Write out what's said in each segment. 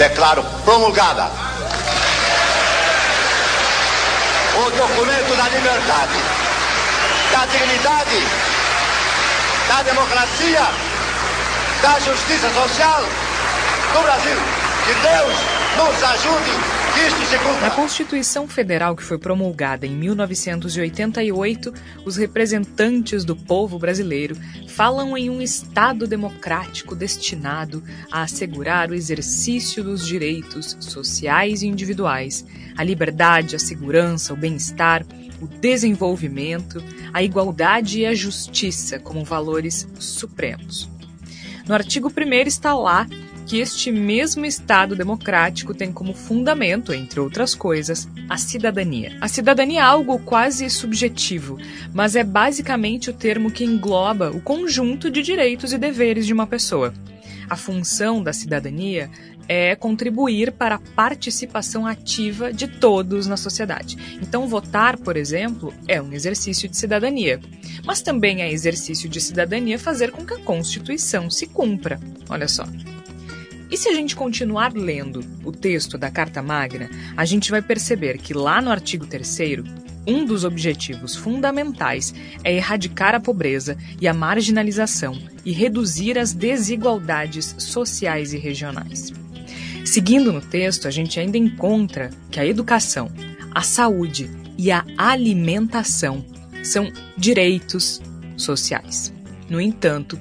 declaro promulgada o documento da liberdade, da dignidade, da democracia, da justiça social do Brasil. Que Deus nos ajude na Constituição Federal, que foi promulgada em 1988, os representantes do povo brasileiro falam em um Estado democrático destinado a assegurar o exercício dos direitos sociais e individuais, a liberdade, a segurança, o bem-estar, o desenvolvimento, a igualdade e a justiça como valores supremos. No artigo 1 está lá que este mesmo Estado democrático tem como fundamento, entre outras coisas, a cidadania. A cidadania é algo quase subjetivo, mas é basicamente o termo que engloba o conjunto de direitos e deveres de uma pessoa. A função da cidadania é contribuir para a participação ativa de todos na sociedade. Então, votar, por exemplo, é um exercício de cidadania. Mas também é exercício de cidadania fazer com que a Constituição se cumpra. Olha só. E se a gente continuar lendo o texto da Carta Magna, a gente vai perceber que lá no artigo 3 um dos objetivos fundamentais é erradicar a pobreza e a marginalização e reduzir as desigualdades sociais e regionais. Seguindo no texto, a gente ainda encontra que a educação, a saúde e a alimentação são direitos sociais. No entanto,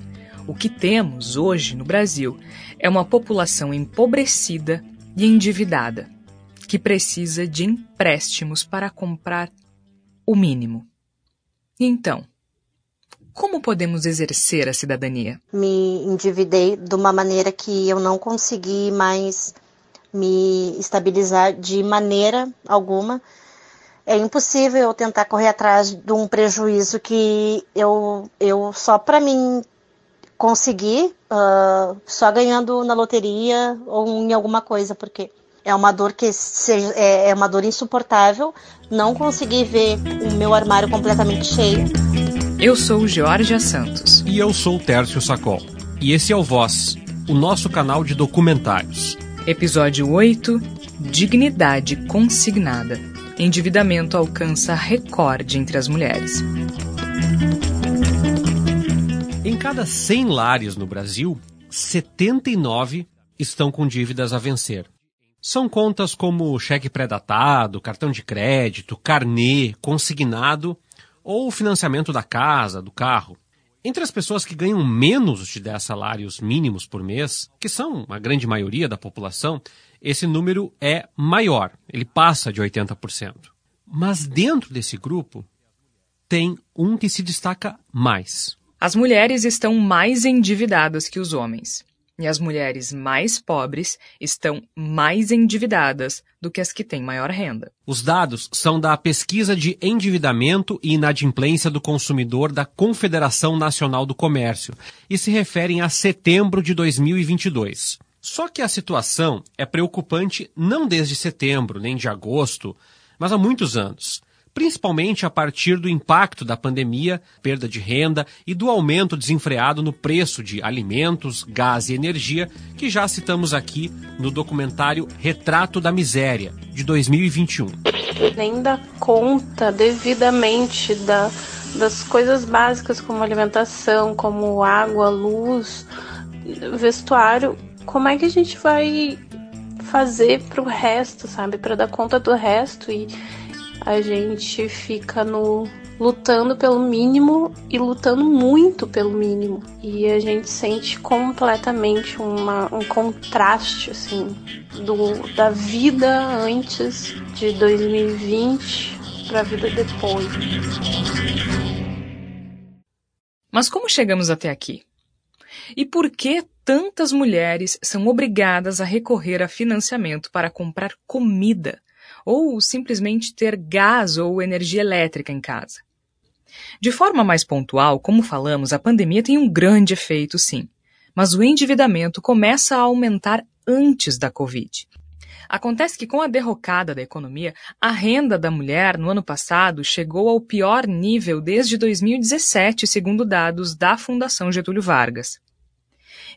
o que temos hoje no Brasil é uma população empobrecida e endividada, que precisa de empréstimos para comprar o mínimo. Então, como podemos exercer a cidadania? Me endividei de uma maneira que eu não consegui mais me estabilizar de maneira alguma. É impossível eu tentar correr atrás de um prejuízo que eu, eu só para mim conseguir uh, só ganhando na loteria ou em alguma coisa, porque é uma dor que seja, é, é uma dor insuportável não conseguir ver o meu armário completamente cheio. Eu sou Georgia Santos. E eu sou Tércio Sacol. E esse é o Voz, o nosso canal de documentários. Episódio 8 Dignidade Consignada. Endividamento alcança recorde entre as mulheres. Em cada 100 lares no Brasil, 79 estão com dívidas a vencer. São contas como cheque pré-datado, cartão de crédito, carnê, consignado ou financiamento da casa, do carro. Entre as pessoas que ganham menos de 10 salários mínimos por mês, que são a grande maioria da população, esse número é maior, ele passa de 80%. Mas dentro desse grupo, tem um que se destaca mais. As mulheres estão mais endividadas que os homens. E as mulheres mais pobres estão mais endividadas do que as que têm maior renda. Os dados são da Pesquisa de Endividamento e Inadimplência do Consumidor da Confederação Nacional do Comércio e se referem a setembro de 2022. Só que a situação é preocupante não desde setembro nem de agosto, mas há muitos anos principalmente a partir do impacto da pandemia, perda de renda e do aumento desenfreado no preço de alimentos, gás e energia, que já citamos aqui no documentário Retrato da Miséria, de 2021. Nem dá conta devidamente da, das coisas básicas como alimentação, como água, luz, vestuário. Como é que a gente vai fazer para o resto, sabe? Para dar conta do resto e a gente fica no lutando pelo mínimo e lutando muito pelo mínimo. E a gente sente completamente uma, um contraste assim do, da vida antes de 2020 para a vida depois. Mas como chegamos até aqui? E por que tantas mulheres são obrigadas a recorrer a financiamento para comprar comida ou simplesmente ter gás ou energia elétrica em casa. De forma mais pontual, como falamos, a pandemia tem um grande efeito, sim, mas o endividamento começa a aumentar antes da Covid. Acontece que, com a derrocada da economia, a renda da mulher no ano passado chegou ao pior nível desde 2017, segundo dados da Fundação Getúlio Vargas.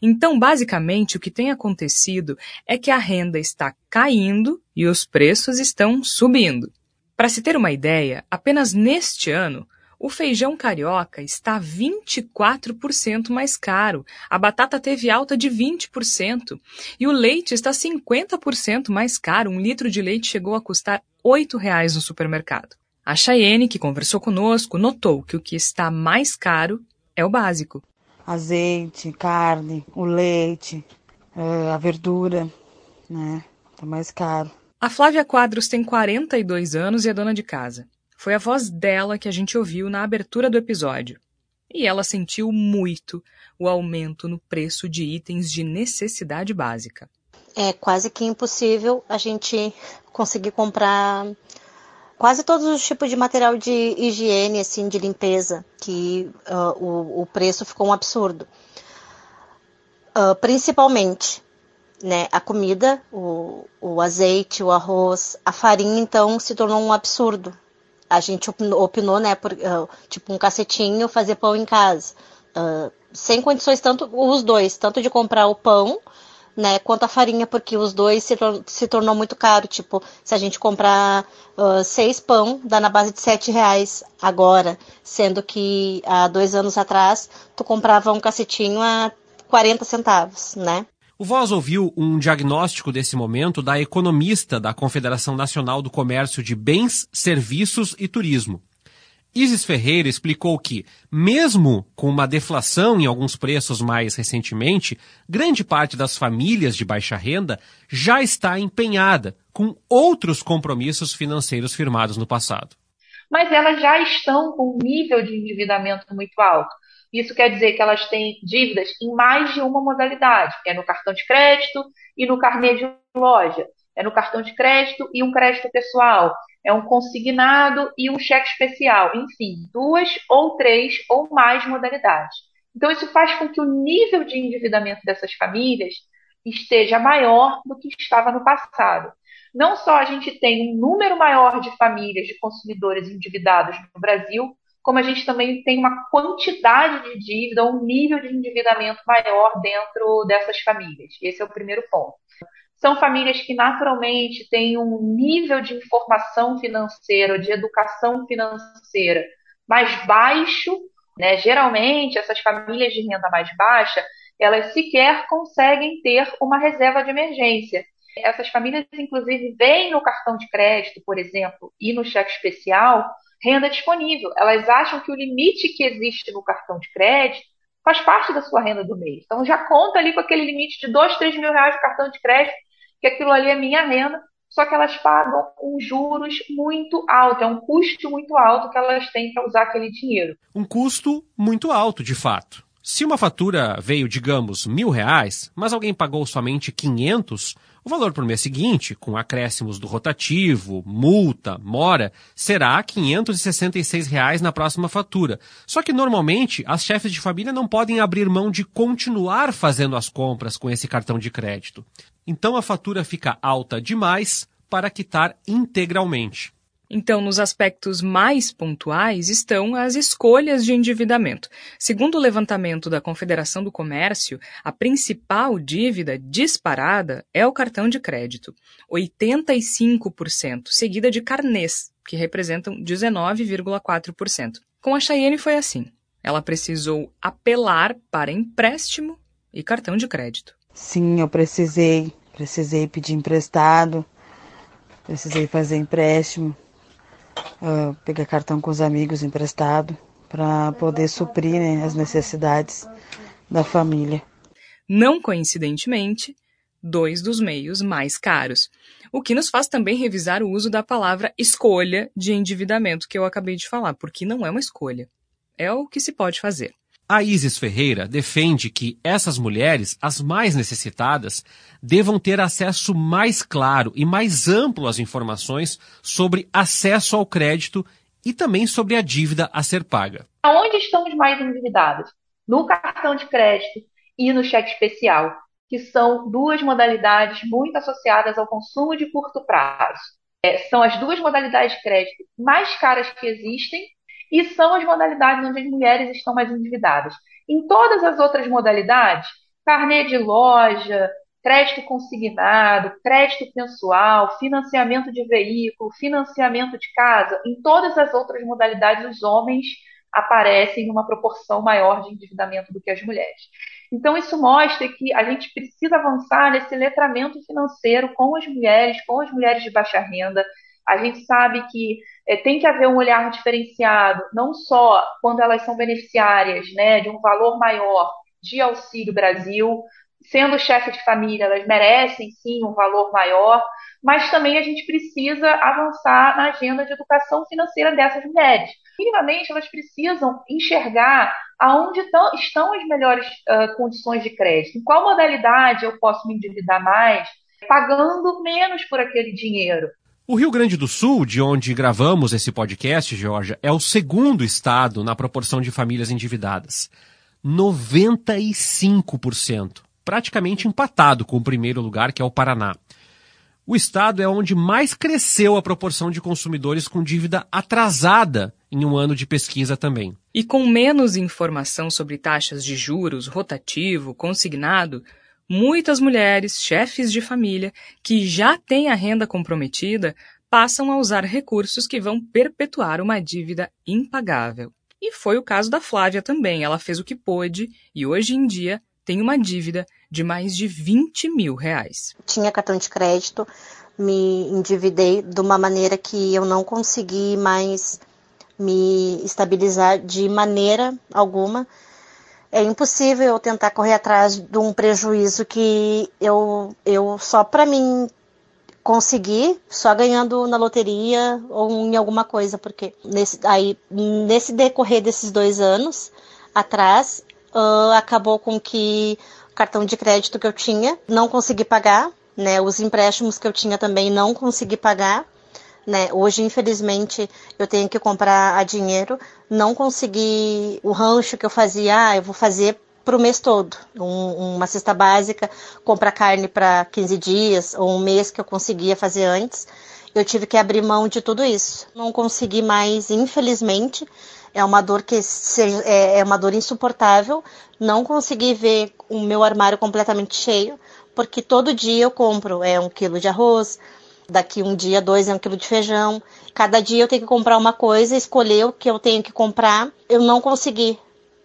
Então, basicamente, o que tem acontecido é que a renda está caindo e os preços estão subindo. Para se ter uma ideia, apenas neste ano, o feijão carioca está 24% mais caro, a batata teve alta de 20% e o leite está 50% mais caro. Um litro de leite chegou a custar R$ 8,00 no supermercado. A Chayenne, que conversou conosco, notou que o que está mais caro é o básico. Azeite, carne, o leite, eh, a verdura, né? Tá mais caro. A Flávia Quadros tem 42 anos e é dona de casa. Foi a voz dela que a gente ouviu na abertura do episódio. E ela sentiu muito o aumento no preço de itens de necessidade básica. É quase que impossível a gente conseguir comprar quase todos os tipos de material de higiene, assim, de limpeza, que uh, o, o, preço ficou um absurdo. Uh, principalmente, né, a comida, o, o azeite, o arroz, a farinha, então, se tornou um absurdo a gente opinou, né, por, uh, tipo um cacetinho, fazer pão em casa. Sem condições, tanto os dois, tanto de comprar o pão, né, quanto a farinha, porque os dois se, se tornou muito caro. Tipo, se a gente comprar uh, seis pão, dá na base de sete reais agora, sendo que há dois anos atrás tu comprava um cacetinho a 40 centavos, né? O Voz ouviu um diagnóstico desse momento da economista da Confederação Nacional do Comércio de Bens, Serviços e Turismo. Isis Ferreira explicou que, mesmo com uma deflação em alguns preços mais recentemente, grande parte das famílias de baixa renda já está empenhada com outros compromissos financeiros firmados no passado. Mas elas já estão com um nível de endividamento muito alto. Isso quer dizer que elas têm dívidas em mais de uma modalidade, é no cartão de crédito e no carnê de loja, é no cartão de crédito e um crédito pessoal, é um consignado e um cheque especial, enfim, duas ou três ou mais modalidades. Então isso faz com que o nível de endividamento dessas famílias esteja maior do que estava no passado. Não só a gente tem um número maior de famílias de consumidores endividados no Brasil, como a gente também tem uma quantidade de dívida, um nível de endividamento maior dentro dessas famílias. Esse é o primeiro ponto. São famílias que naturalmente têm um nível de informação financeira, de educação financeira mais baixo. Né? Geralmente, essas famílias de renda mais baixa, elas sequer conseguem ter uma reserva de emergência. Essas famílias, inclusive, veem no cartão de crédito, por exemplo, e no cheque especial, renda disponível. Elas acham que o limite que existe no cartão de crédito faz parte da sua renda do mês. Então já conta ali com aquele limite de dois, três mil reais de cartão de crédito, que aquilo ali é minha renda, só que elas pagam um juros muito alto, é um custo muito alto que elas têm para usar aquele dinheiro. Um custo muito alto, de fato. Se uma fatura veio, digamos, mil reais, mas alguém pagou somente 500, o valor para o mês seguinte, com acréscimos do rotativo, multa, mora, será 566 reais na próxima fatura. Só que normalmente as chefes de família não podem abrir mão de continuar fazendo as compras com esse cartão de crédito. Então a fatura fica alta demais para quitar integralmente. Então, nos aspectos mais pontuais estão as escolhas de endividamento. Segundo o levantamento da Confederação do Comércio, a principal dívida disparada é o cartão de crédito, 85%, seguida de carnês, que representam 19,4%. Com a Cheyenne foi assim. Ela precisou apelar para empréstimo e cartão de crédito. Sim, eu precisei. Precisei pedir emprestado, precisei fazer empréstimo uh, pegar cartão com os amigos emprestado para poder suprir né, as necessidades da família. Não coincidentemente, dois dos meios mais caros. O que nos faz também revisar o uso da palavra escolha de endividamento que eu acabei de falar, porque não é uma escolha. É o que se pode fazer. A Isis Ferreira defende que essas mulheres, as mais necessitadas, devam ter acesso mais claro e mais amplo às informações sobre acesso ao crédito e também sobre a dívida a ser paga. Onde estamos mais endividados? No cartão de crédito e no cheque especial, que são duas modalidades muito associadas ao consumo de curto prazo. É, são as duas modalidades de crédito mais caras que existem e são as modalidades onde as mulheres estão mais endividadas. Em todas as outras modalidades, carnê de loja, crédito consignado, crédito pessoal, financiamento de veículo, financiamento de casa, em todas as outras modalidades, os homens aparecem numa proporção maior de endividamento do que as mulheres. Então, isso mostra que a gente precisa avançar nesse letramento financeiro com as mulheres, com as mulheres de baixa renda. A gente sabe que é, tem que haver um olhar diferenciado, não só quando elas são beneficiárias né, de um valor maior de Auxílio Brasil, sendo chefe de família, elas merecem sim um valor maior, mas também a gente precisa avançar na agenda de educação financeira dessas mulheres. Minimamente, elas precisam enxergar aonde estão as melhores uh, condições de crédito, em qual modalidade eu posso me endividar mais, pagando menos por aquele dinheiro. O Rio Grande do Sul, de onde gravamos esse podcast, Georgia, é o segundo estado na proporção de famílias endividadas. 95%, praticamente empatado com o primeiro lugar, que é o Paraná. O estado é onde mais cresceu a proporção de consumidores com dívida atrasada em um ano de pesquisa também. E com menos informação sobre taxas de juros, rotativo, consignado, muitas mulheres, chefes de família, que já têm a renda comprometida, passam a usar recursos que vão perpetuar uma dívida impagável. E foi o caso da Flávia também. Ela fez o que pôde e hoje em dia tem uma dívida de mais de 20 mil reais. Tinha cartão de crédito, me endividei de uma maneira que eu não consegui mais me estabilizar de maneira alguma. É impossível eu tentar correr atrás de um prejuízo que eu, eu só para mim conseguir só ganhando na loteria ou em alguma coisa, porque nesse, aí, nesse decorrer desses dois anos atrás, uh, acabou com que o cartão de crédito que eu tinha não consegui pagar, né? Os empréstimos que eu tinha também não consegui pagar. Né? Hoje, infelizmente, eu tenho que comprar a dinheiro. Não consegui o rancho que eu fazia, ah, eu vou fazer para o mês todo. Um, uma cesta básica, comprar carne para 15 dias ou um mês que eu conseguia fazer antes. Eu tive que abrir mão de tudo isso. Não consegui mais, infelizmente. É uma dor que seja, é, é uma dor insuportável. Não consegui ver o meu armário completamente cheio, porque todo dia eu compro é um quilo de arroz, daqui um dia dois é um quilo de feijão. Cada dia eu tenho que comprar uma coisa, escolher o que eu tenho que comprar. Eu não consegui,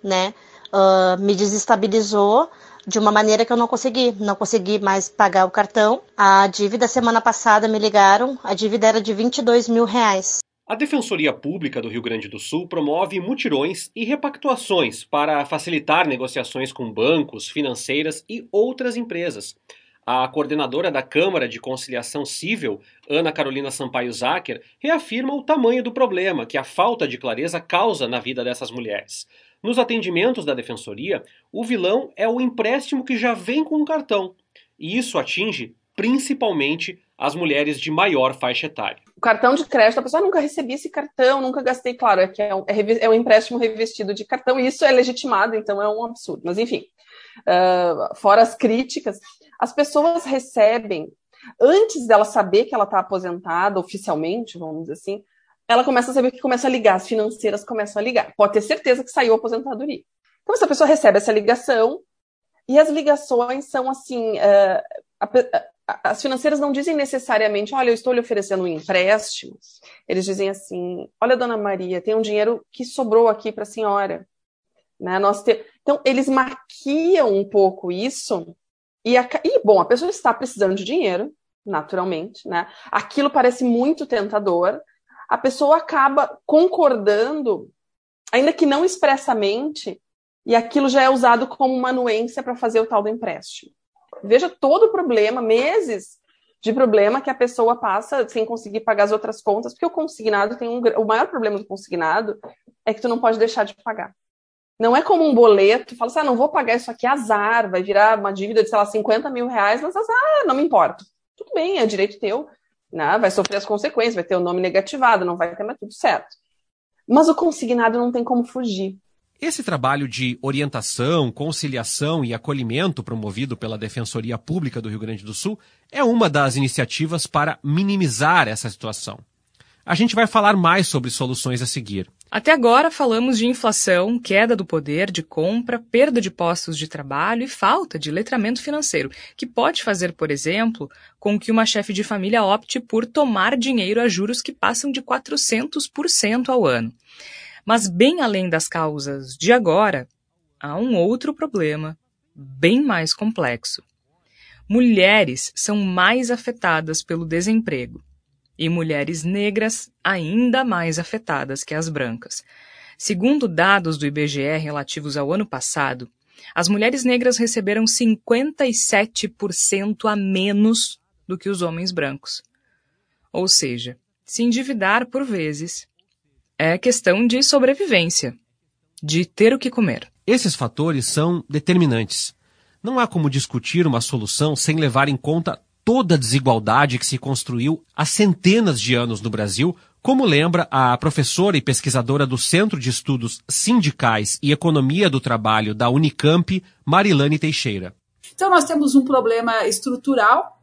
né? uh, me desestabilizou de uma maneira que eu não consegui. Não consegui mais pagar o cartão. A dívida, semana passada, me ligaram, a dívida era de 22 mil reais. A Defensoria Pública do Rio Grande do Sul promove mutirões e repactuações para facilitar negociações com bancos, financeiras e outras empresas. A coordenadora da Câmara de Conciliação Civil, Ana Carolina Sampaio Zacher, reafirma o tamanho do problema que a falta de clareza causa na vida dessas mulheres. Nos atendimentos da defensoria, o vilão é o empréstimo que já vem com o cartão, e isso atinge principalmente as mulheres de maior faixa etária. O cartão de crédito, a pessoa nunca recebi esse cartão, nunca gastei, claro, é que é um, é, é um empréstimo revestido de cartão, e isso é legitimado, então é um absurdo. Mas enfim, uh, fora as críticas, as pessoas recebem, antes dela saber que ela está aposentada oficialmente, vamos dizer assim, ela começa a saber que começa a ligar, as financeiras começam a ligar. Pode ter certeza que saiu a aposentadoria. Então, essa pessoa recebe essa ligação, e as ligações são assim: uh, a, a, as financeiras não dizem necessariamente, olha, eu estou lhe oferecendo um empréstimo. Eles dizem assim: olha, dona Maria, tem um dinheiro que sobrou aqui para a senhora. Né? Nós te... Então, eles maquiam um pouco isso, e, a... e, bom, a pessoa está precisando de dinheiro, naturalmente, né? Aquilo parece muito tentador, a pessoa acaba concordando, ainda que não expressamente, e aquilo já é usado como uma anuência para fazer o tal do empréstimo. Veja todo o problema, meses de problema que a pessoa passa sem conseguir pagar as outras contas, porque o consignado tem um. O maior problema do consignado é que tu não pode deixar de pagar. Não é como um boleto, fala assim, ah, não vou pagar isso aqui, azar, vai virar uma dívida de, sei lá, 50 mil reais, mas azar, não me importa. Tudo bem, é direito teu né? vai sofrer as consequências, vai ter o nome negativado, não vai ter mais tudo certo. Mas o consignado não tem como fugir. Esse trabalho de orientação, conciliação e acolhimento promovido pela Defensoria Pública do Rio Grande do Sul é uma das iniciativas para minimizar essa situação. A gente vai falar mais sobre soluções a seguir. Até agora falamos de inflação, queda do poder de compra, perda de postos de trabalho e falta de letramento financeiro, que pode fazer, por exemplo, com que uma chefe de família opte por tomar dinheiro a juros que passam de 400% ao ano. Mas, bem além das causas de agora, há um outro problema, bem mais complexo. Mulheres são mais afetadas pelo desemprego e mulheres negras ainda mais afetadas que as brancas. Segundo dados do IBGE relativos ao ano passado, as mulheres negras receberam 57% a menos do que os homens brancos. Ou seja, se endividar por vezes é questão de sobrevivência, de ter o que comer. Esses fatores são determinantes. Não há como discutir uma solução sem levar em conta toda a desigualdade que se construiu há centenas de anos no Brasil, como lembra a professora e pesquisadora do Centro de Estudos Sindicais e Economia do Trabalho da Unicamp, Marilane Teixeira. Então nós temos um problema estrutural,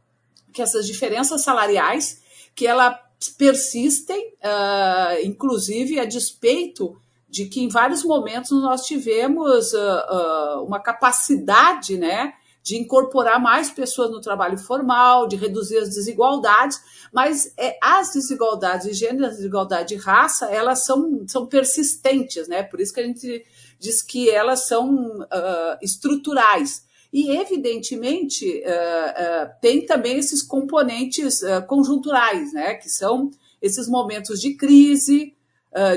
que essas diferenças salariais, que ela persistem, uh, inclusive a despeito de que em vários momentos nós tivemos uh, uh, uma capacidade, né, de incorporar mais pessoas no trabalho formal, de reduzir as desigualdades, mas é, as desigualdades de gênero, as desigualdades de raça, elas são, são persistentes, né? Por isso que a gente diz que elas são uh, estruturais. E, evidentemente, uh, uh, tem também esses componentes conjunturais, né? Que são esses momentos de crise,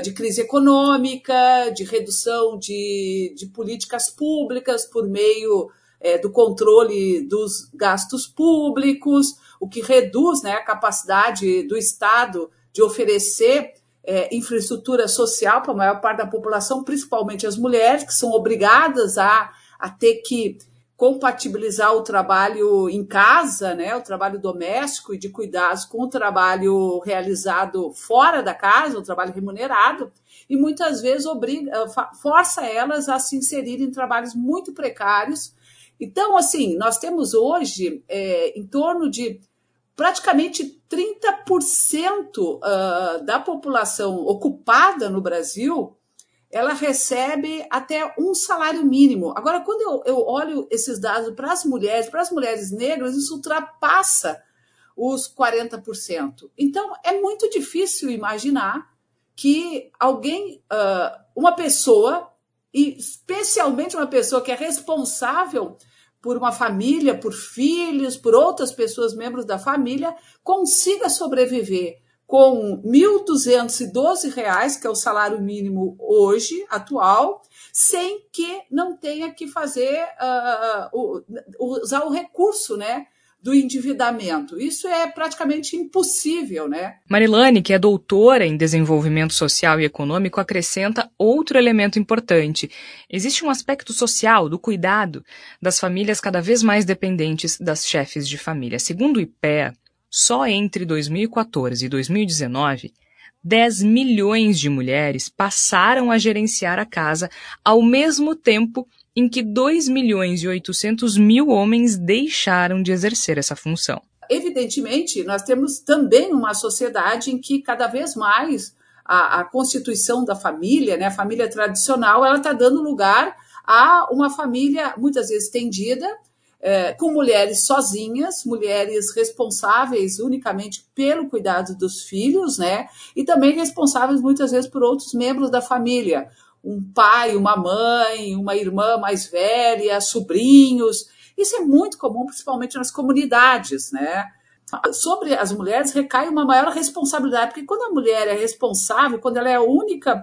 de crise econômica, de redução de, de políticas públicas por meio é, do controle dos gastos públicos, o que reduz né, a capacidade do Estado de oferecer é, infraestrutura social para a maior parte da população, principalmente as mulheres, que são obrigadas a, a ter que compatibilizar o trabalho em casa, né, o trabalho doméstico e de cuidados com o trabalho realizado fora da casa, o trabalho remunerado, e muitas vezes obriga, força elas a se inserirem em trabalhos muito precários, então, assim, nós temos hoje é, em torno de praticamente 30% uh, da população ocupada no Brasil, ela recebe até um salário mínimo. Agora, quando eu, olho esses dados para as mulheres, para as mulheres negras, isso ultrapassa os 40%. Então, é muito difícil imaginar que alguém, uh, uma pessoa, e especialmente uma pessoa que é responsável por uma família, por filhos, por outras pessoas, membros da família, consiga sobreviver com R$ 1.212, que é o salário mínimo hoje, atual, sem que não tenha que fazer, uh, usar o recurso, né? Do endividamento. Isso é praticamente impossível, né? Marilane, que é doutora em desenvolvimento social e econômico, acrescenta outro elemento importante. Existe um aspecto social do cuidado das famílias cada vez mais dependentes das chefes de família. Segundo o IPEA, só entre 2014 e 2019, 10 milhões de mulheres passaram a gerenciar a casa ao mesmo tempo em que 2 milhões e 800 mil homens deixaram de exercer essa função. Evidentemente, nós temos também uma sociedade em que cada vez mais a, a constituição da família, né, a família tradicional, ela está dando lugar a uma família muitas vezes estendida, é, com mulheres sozinhas, mulheres responsáveis unicamente pelo cuidado dos filhos, né? E também responsáveis muitas vezes por outros membros da família, um pai, uma mãe, uma irmã mais velha, sobrinhos. Isso é muito comum, principalmente nas comunidades, né? Sobre as mulheres recai uma maior responsabilidade, porque quando a mulher é responsável, quando ela é a única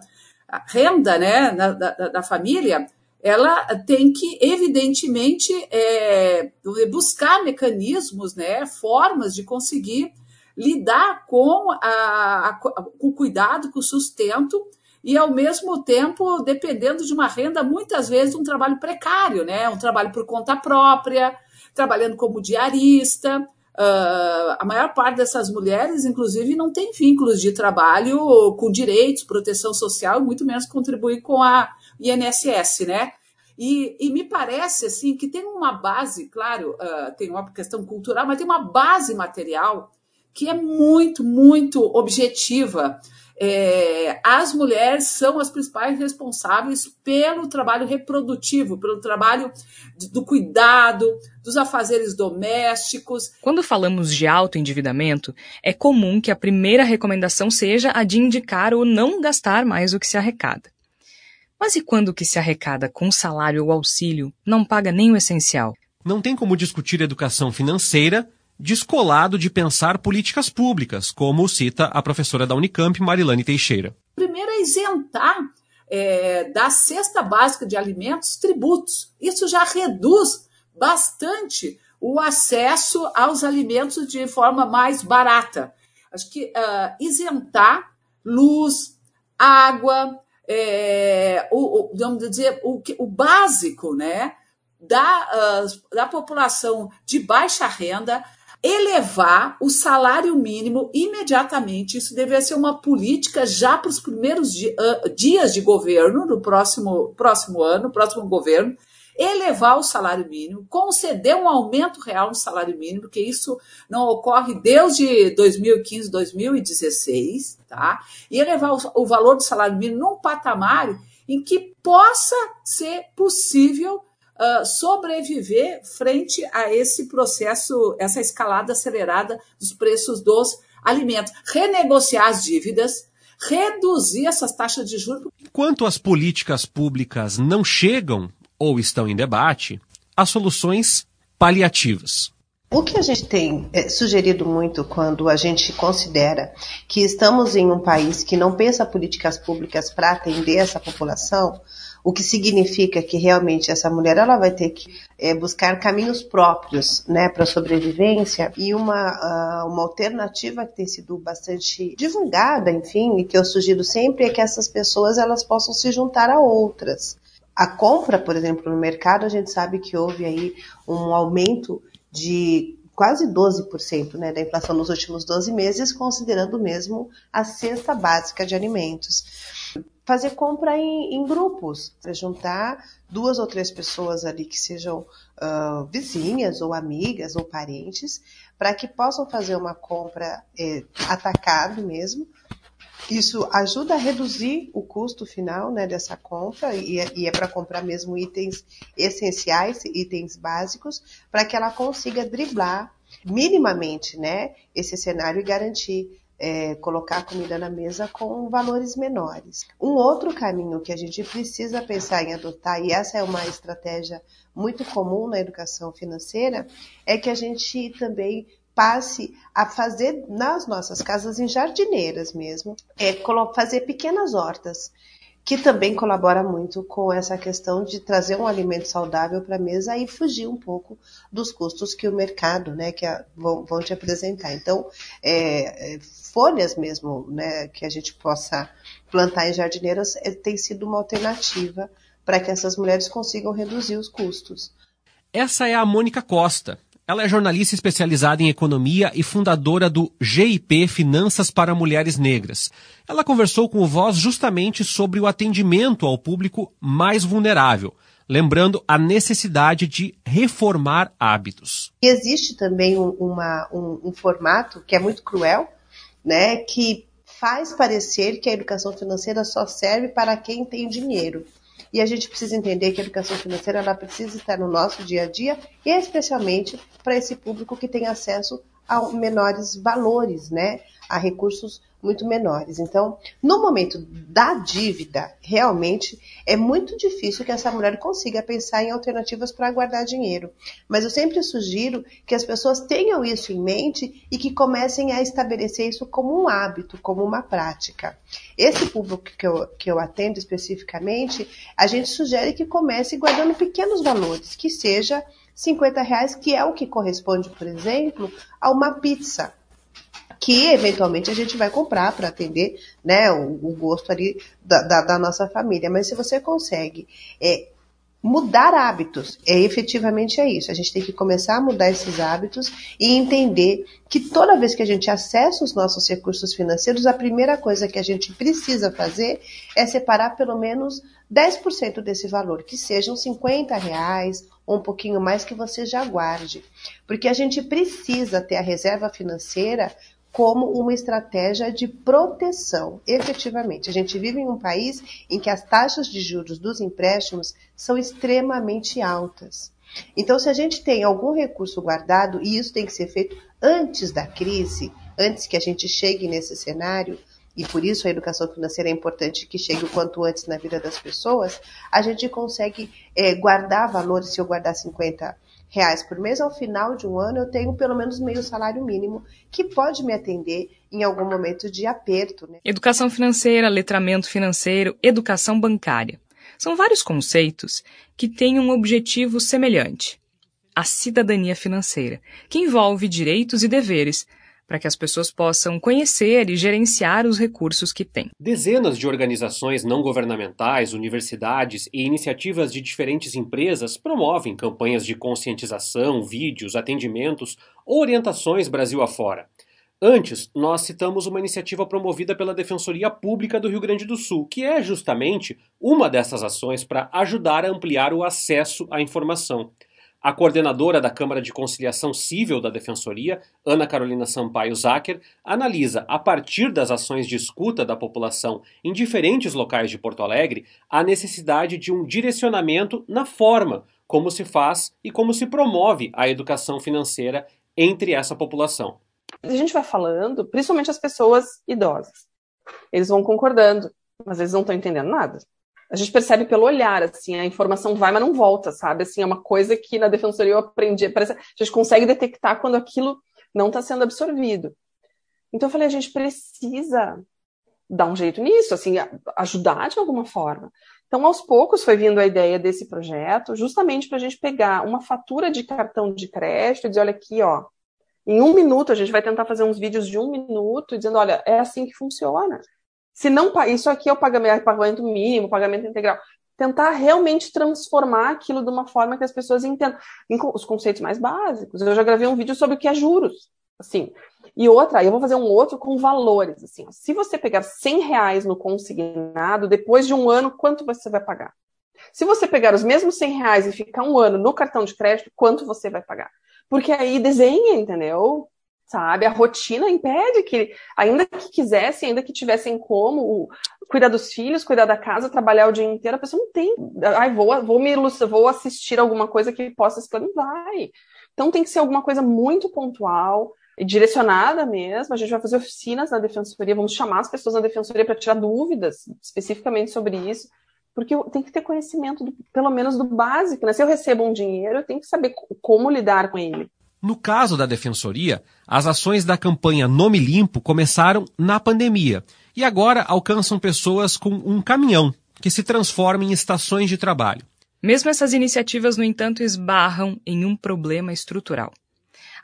renda né, da, da, da família, ela tem que, evidentemente, é, buscar mecanismos, né, formas de conseguir lidar com, a, a, com o cuidado, com o sustento e, ao mesmo tempo, dependendo de uma renda, muitas vezes, um trabalho precário, né? Um trabalho por conta própria, trabalhando como diarista. Uh, a maior parte dessas mulheres, inclusive, não tem vínculos de trabalho com direitos, proteção social, muito menos contribuir com a INSS, né? E, e, me parece assim que tem uma base, claro, uh, tem uma questão cultural, mas tem uma base material que é muito, muito objetiva. É, as mulheres são as principais responsáveis pelo trabalho reprodutivo, pelo trabalho do cuidado, dos afazeres domésticos. Quando falamos de autoendividamento, é comum que a primeira recomendação seja a de indicar ou não gastar mais do que se arrecada. Mas e quando o que se arrecada com salário ou auxílio não paga nem o essencial? Não tem como discutir educação financeira descolado de pensar políticas públicas, como cita a professora da Unicamp, Marilane Teixeira. Primeiro é isentar é, da cesta básica de alimentos tributos. Isso já reduz bastante o acesso aos alimentos de forma mais barata. Acho que uh, isentar luz, água, é, o, o, vamos dizer, o, o básico né, da, uh, da população de baixa renda, elevar o salário mínimo imediatamente. Isso deveria ser uma política já para os primeiros dias de governo do próximo, próximo ano, próximo governo. Elevar o salário mínimo, conceder um aumento real no salário mínimo, porque isso não ocorre desde 2015, 2016, tá? E elevar o valor do salário mínimo num patamar em que possa ser possível uh, sobreviver frente a esse processo, essa escalada acelerada dos preços dos alimentos. Renegociar as dívidas, reduzir essas taxas de juros. Enquanto as políticas públicas não chegam ou estão em debate, há soluções paliativas. O que a gente tem é, sugerido muito quando a gente considera que estamos em um país que não pensa políticas públicas para atender essa população, o que significa que realmente essa mulher ela vai ter que é, buscar caminhos próprios né, para sobrevivência e uma, uh, uma alternativa que tem sido bastante divulgada, enfim, e que eu sugiro sempre é que essas pessoas elas possam se juntar a outras. A compra, por exemplo, no mercado, a gente sabe que houve aí um aumento de quase 12% né, da inflação nos últimos 12 meses, considerando mesmo a cesta básica de alimentos fazer compra em, em grupos, juntar duas ou três pessoas ali que sejam uh, vizinhas ou amigas ou parentes, para que possam fazer uma compra é, atacado mesmo. Isso ajuda a reduzir o custo final né, dessa compra e é, e é para comprar mesmo itens essenciais, itens básicos, para que ela consiga driblar minimamente né, esse cenário e garantir é, colocar comida na mesa com valores menores. Um outro caminho que a gente precisa pensar em adotar, e essa é uma estratégia muito comum na educação financeira, é que a gente também passe a fazer nas nossas casas em jardineiras mesmo, é fazer pequenas hortas que também colabora muito com essa questão de trazer um alimento saudável para a mesa e fugir um pouco dos custos que o mercado, né, que a, vão, vão, te apresentar. Então, é, é, folhas mesmo, né, que a gente possa plantar em jardineiras é, tem sido uma alternativa para que essas mulheres consigam reduzir os custos. Essa é a Mônica Costa. Ela é jornalista especializada em economia e fundadora do GIP Finanças para Mulheres Negras. Ela conversou com o Voz justamente sobre o atendimento ao público mais vulnerável, lembrando a necessidade de reformar hábitos. Existe também um, uma, um, um formato que é muito cruel, né, que faz parecer que a educação financeira só serve para quem tem dinheiro. E a gente precisa entender que a educação financeira ela precisa estar no nosso dia a dia, especialmente para esse público que tem acesso a menores valores, né? A recursos muito menores. Então, no momento da dívida, realmente é muito difícil que essa mulher consiga pensar em alternativas para guardar dinheiro. Mas eu sempre sugiro que as pessoas tenham isso em mente e que comecem a estabelecer isso como um hábito, como uma prática. Esse público que eu, que eu atendo especificamente, a gente sugere que comece guardando pequenos valores, que seja 50 reais, que é o que corresponde, por exemplo, a uma pizza que eventualmente a gente vai comprar para atender né, o, o, gosto ali da, da, da, nossa família. Mas se você consegue é, mudar hábitos, é efetivamente é isso. A gente tem que começar a mudar esses hábitos e entender que toda vez que a gente acessa os nossos recursos financeiros, a primeira coisa que a gente precisa fazer é separar pelo menos 10% desse valor, que sejam 50 reais ou um pouquinho mais que você já guarde. Porque a gente precisa ter a reserva financeira como uma estratégia de proteção, efetivamente. A gente vive em um país em que as taxas de juros dos empréstimos são extremamente altas. Então, se a gente tem algum recurso guardado, e isso tem que ser feito antes da crise, antes que a gente chegue nesse cenário, e por isso a educação financeira é importante que chegue o quanto antes na vida das pessoas, a gente consegue é, guardar valores. Se eu guardar 50 reais por mês, ao final de um ano eu tenho pelo menos meio salário mínimo que pode me atender em algum momento de aperto. Né? Educação financeira, letramento financeiro, educação bancária. São vários conceitos que têm um objetivo semelhante: a cidadania financeira, que envolve direitos e deveres, para que as pessoas possam conhecer e gerenciar os recursos que têm. Dezenas de organizações não governamentais, universidades e iniciativas de diferentes empresas promovem campanhas de conscientização, vídeos, atendimentos ou orientações Brasil afora. Antes, nós citamos uma iniciativa promovida pela Defensoria Pública do Rio Grande do Sul, que é justamente uma dessas ações para ajudar a ampliar o acesso à informação. A coordenadora da Câmara de Conciliação Civil da Defensoria, Ana Carolina Sampaio Zacher, analisa, a partir das ações de escuta da população em diferentes locais de Porto Alegre, a necessidade de um direcionamento na forma como se faz e como se promove a educação financeira entre essa população. A gente vai falando, principalmente as pessoas idosas. Eles vão concordando, mas eles não estão entendendo nada a gente percebe pelo olhar, assim, a informação vai, mas não volta, sabe? Assim, é uma coisa que na defensoria eu aprendi, parece, a gente consegue detectar quando aquilo não está sendo absorvido. Então eu falei, a gente precisa dar um jeito nisso, assim, ajudar de alguma forma. Então, aos poucos foi vindo a ideia desse projeto, justamente para a gente pegar uma fatura de cartão de crédito e dizer, olha aqui, ó, em um minuto a gente vai tentar fazer uns vídeos de um minuto, dizendo, olha, é assim que funciona. Se não, isso aqui é o pagamento, é pagamento mínimo, pagamento integral. Tentar realmente transformar aquilo de uma forma que as pessoas entendam os conceitos mais básicos. Eu já gravei um vídeo sobre o que é juros, assim. E outra, eu vou fazer um outro com valores, assim. Se você pegar 100 reais no consignado, depois de um ano, quanto você vai pagar? Se você pegar os mesmos 100 reais e ficar um ano no cartão de crédito, quanto você vai pagar? Porque aí desenha, entendeu? Sabe? A rotina impede que, ainda que quisessem, ainda que tivessem como cuidar dos filhos, cuidar da casa, trabalhar o dia inteiro, a pessoa não tem. Ai, vou, vou me vou assistir alguma coisa que possa se não vai. Então tem que ser alguma coisa muito pontual e direcionada mesmo. A gente vai fazer oficinas na defensoria, vamos chamar as pessoas na defensoria para tirar dúvidas especificamente sobre isso. Porque tem que ter conhecimento, do, pelo menos do básico, né? Se eu recebo um dinheiro, eu tenho que saber como lidar com ele. No caso da Defensoria, as ações da campanha Nome Limpo começaram na pandemia e agora alcançam pessoas com um caminhão, que se transforma em estações de trabalho. Mesmo essas iniciativas, no entanto, esbarram em um problema estrutural.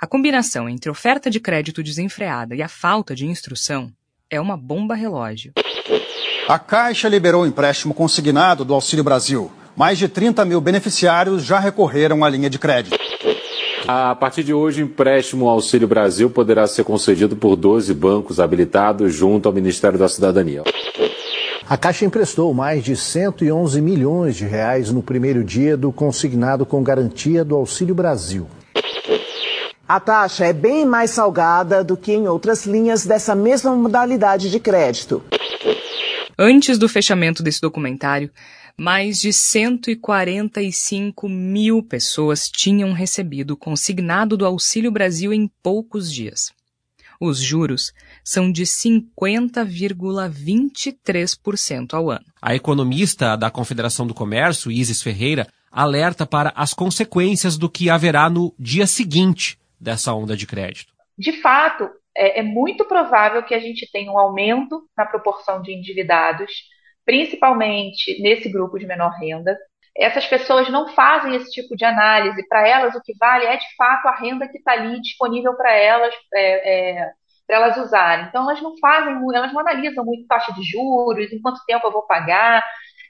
A combinação entre oferta de crédito desenfreada e a falta de instrução é uma bomba relógio. A Caixa liberou o empréstimo consignado do Auxílio Brasil. Mais de 30 mil beneficiários já recorreram à linha de crédito. A partir de hoje, o empréstimo Auxílio Brasil poderá ser concedido por 12 bancos habilitados junto ao Ministério da Cidadania. A Caixa emprestou mais de 111 milhões de reais no primeiro dia do consignado com garantia do Auxílio Brasil. A taxa é bem mais salgada do que em outras linhas dessa mesma modalidade de crédito. Antes do fechamento desse documentário, mais de 145 mil pessoas tinham recebido o consignado do Auxílio Brasil em poucos dias. Os juros são de 50,23% ao ano. A economista da Confederação do Comércio, Isis Ferreira, alerta para as consequências do que haverá no dia seguinte dessa onda de crédito. De fato, é, é muito provável que a gente tenha um aumento na proporção de endividados principalmente nesse grupo de menor renda. Essas pessoas não fazem esse tipo de análise. Para elas, o que vale é de fato a renda que está ali disponível para elas, é, é, para elas usarem. Então, elas não fazem, elas não analisam muito taxa de juros, em quanto tempo eu vou pagar.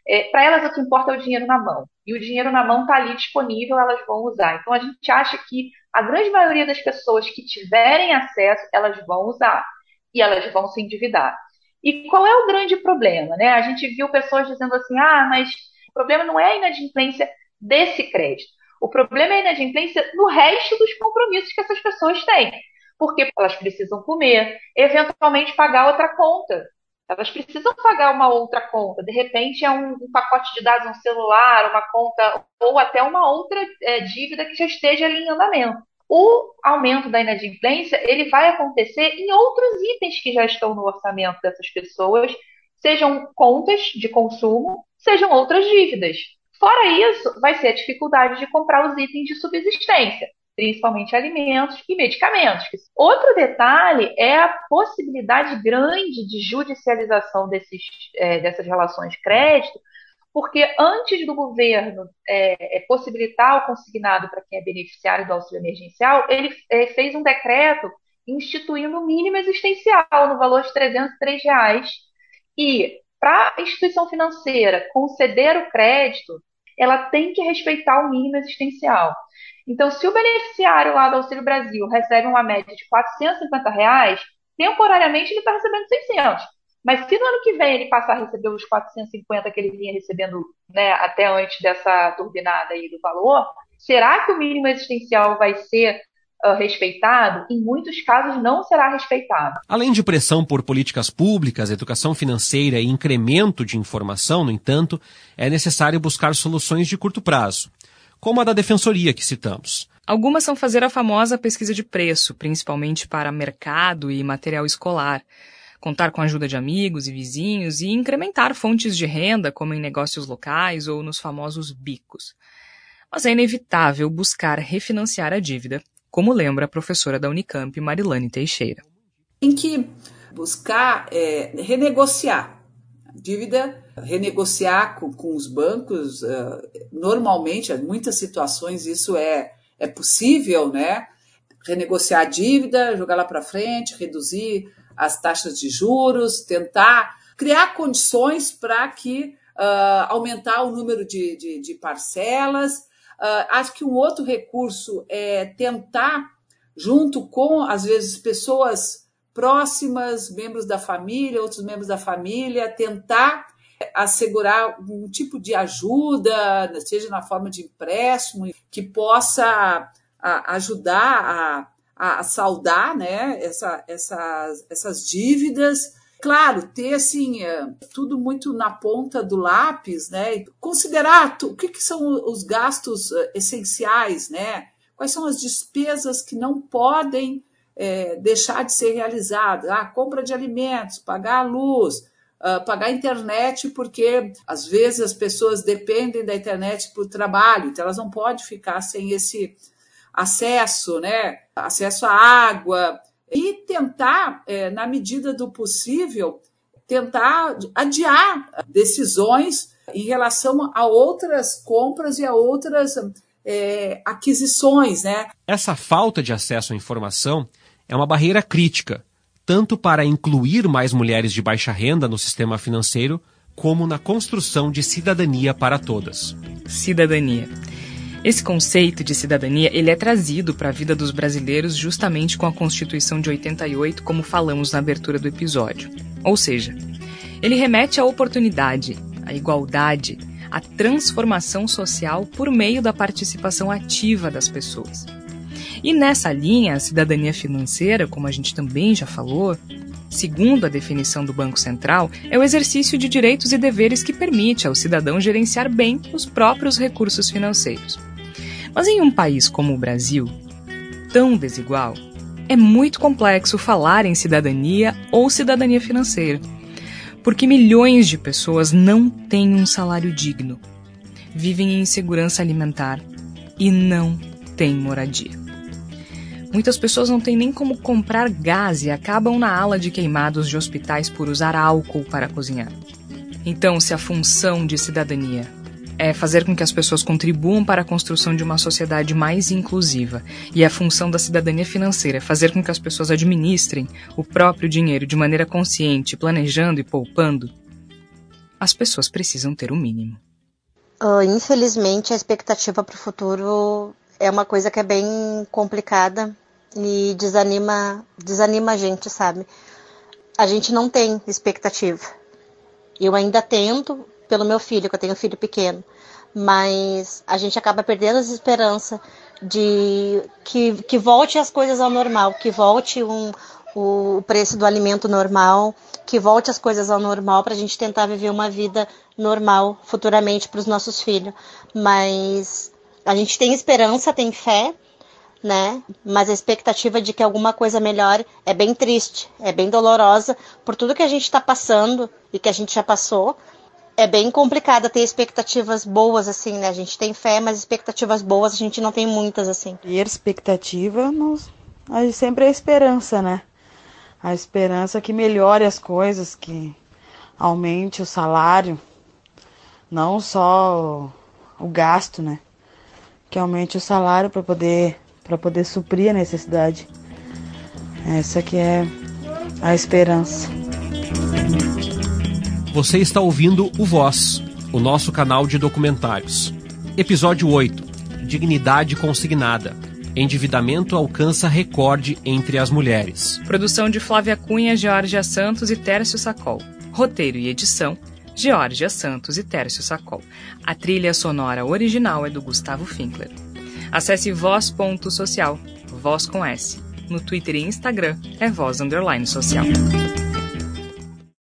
É, para elas, o que importa é o dinheiro na mão. E o dinheiro na mão está ali disponível, elas vão usar. Então, a gente acha que a grande maioria das pessoas que tiverem acesso, elas vão usar. E elas vão se endividar. E qual é o grande problema? Né? A gente viu pessoas dizendo assim: ah, mas o problema não é a inadimplência desse crédito. O problema é a inadimplência no resto dos compromissos que essas pessoas têm. porque elas precisam comer, eventualmente pagar outra conta. Elas precisam pagar uma outra conta. De repente é um, um pacote de dados, um celular, uma conta, ou até uma outra é, dívida que já esteja ali em andamento. O aumento da inadimplência ele vai acontecer em outros itens que já estão no orçamento dessas pessoas, sejam contas de consumo, sejam outras dívidas. Fora isso, vai ser a dificuldade de comprar os itens de subsistência principalmente alimentos e medicamentos. Outro detalhe é a possibilidade grande de judicialização desses, é, dessas relações de crédito, porque antes do governo é, é possibilitar o consignado para quem é beneficiário do auxílio emergencial, ele é, fez um decreto instituindo o mínimo existencial no valor de 303 reais. E para a instituição financeira conceder o crédito, ela tem que respeitar o mínimo existencial. Então, se o beneficiário lá do Auxílio Brasil recebe uma média de 450 reais, temporariamente ele está recebendo 600. Mas se no ano que vem ele passar a receber os 450 que ele vinha recebendo né, até antes dessa turbinada aí do valor, será que o mínimo existencial vai ser uh, respeitado? Em muitos casos não será respeitado. Além de pressão por políticas públicas, educação financeira e incremento de informação, no entanto, é necessário buscar soluções de curto prazo como a da defensoria que citamos. Algumas são fazer a famosa pesquisa de preço, principalmente para mercado e material escolar, contar com a ajuda de amigos e vizinhos e incrementar fontes de renda, como em negócios locais ou nos famosos bicos. Mas é inevitável buscar refinanciar a dívida, como lembra a professora da Unicamp, Marilane Teixeira. Tem que buscar é, renegociar dívida, renegociar com, com os bancos. Uh, normalmente, em muitas situações, isso é, é possível, né? Renegociar a dívida, jogar lá para frente, reduzir as taxas de juros, tentar criar condições para que uh, aumentar o número de, de, de parcelas. Uh, acho que um outro recurso é tentar, junto com, às vezes, pessoas próximas, membros da família, outros membros da família, tentar assegurar um tipo de ajuda, seja na forma de empréstimo, que possa ajudar a, a saldar né, essa, essas, essas dívidas. Claro, ter assim, é, tudo muito na ponta do lápis, né? Considerar o que, que são os gastos é, essenciais, né? Quais são as despesas que não podem é, deixar de ser realizado. Ah, compra de alimentos, pagar a luz, uh, pagar a internet, porque às vezes as pessoas dependem da internet para o trabalho, então elas não podem ficar sem esse acesso, né? acesso à água, e tentar, é, na medida do possível, tentar adiar decisões em relação a outras compras e a outras é, aquisições. Né? Essa falta de acesso à informação é uma barreira crítica, tanto para incluir mais mulheres de baixa renda no sistema financeiro, como na construção de cidadania para todas. Cidadania. Esse conceito de cidadania ele é trazido para a vida dos brasileiros justamente com a Constituição de 88, como falamos na abertura do episódio. Ou seja, ele remete à oportunidade, à igualdade, à transformação social por meio da participação ativa das pessoas. E nessa linha, a cidadania financeira, como a gente também já falou, segundo a definição do Banco Central, é o exercício de direitos e deveres que permite ao cidadão gerenciar bem os próprios recursos financeiros. Mas em um país como o Brasil, tão desigual, é muito complexo falar em cidadania ou cidadania financeira, porque milhões de pessoas não têm um salário digno, vivem em insegurança alimentar e não têm moradia. Muitas pessoas não têm nem como comprar gás e acabam na ala de queimados de hospitais por usar álcool para cozinhar. Então, se a função de cidadania é fazer com que as pessoas contribuam para a construção de uma sociedade mais inclusiva, e a função da cidadania financeira é fazer com que as pessoas administrem o próprio dinheiro de maneira consciente, planejando e poupando, as pessoas precisam ter o mínimo. Uh, infelizmente, a expectativa para o futuro é uma coisa que é bem complicada e desanima, desanima a gente, sabe? A gente não tem expectativa. Eu ainda tento pelo meu filho, que eu tenho um filho pequeno, mas a gente acaba perdendo as esperanças de que, que volte as coisas ao normal, que volte um, o preço do alimento normal, que volte as coisas ao normal para a gente tentar viver uma vida normal futuramente para os nossos filhos. Mas a gente tem esperança, tem fé, né? Mas a expectativa de que alguma coisa melhore é bem triste, é bem dolorosa por tudo que a gente está passando e que a gente já passou. É bem complicado ter expectativas boas assim, né? A gente tem fé, mas expectativas boas a gente não tem muitas assim. E expectativa, nós, sempre é a esperança, né? A esperança que melhore as coisas, que aumente o salário, não só o, o gasto, né? Que aumente o salário para poder para poder suprir a necessidade. Essa que é a esperança. Você está ouvindo o Voz, o nosso canal de documentários. Episódio 8: Dignidade consignada. Endividamento alcança recorde entre as mulheres. Produção de Flávia Cunha, Georgia Santos e Tércio Sacol. Roteiro e edição: Georgia Santos e Tércio Sacol. A trilha sonora original é do Gustavo Finkler. Acesse voz.social, voz com S. No Twitter e Instagram é voz underline social.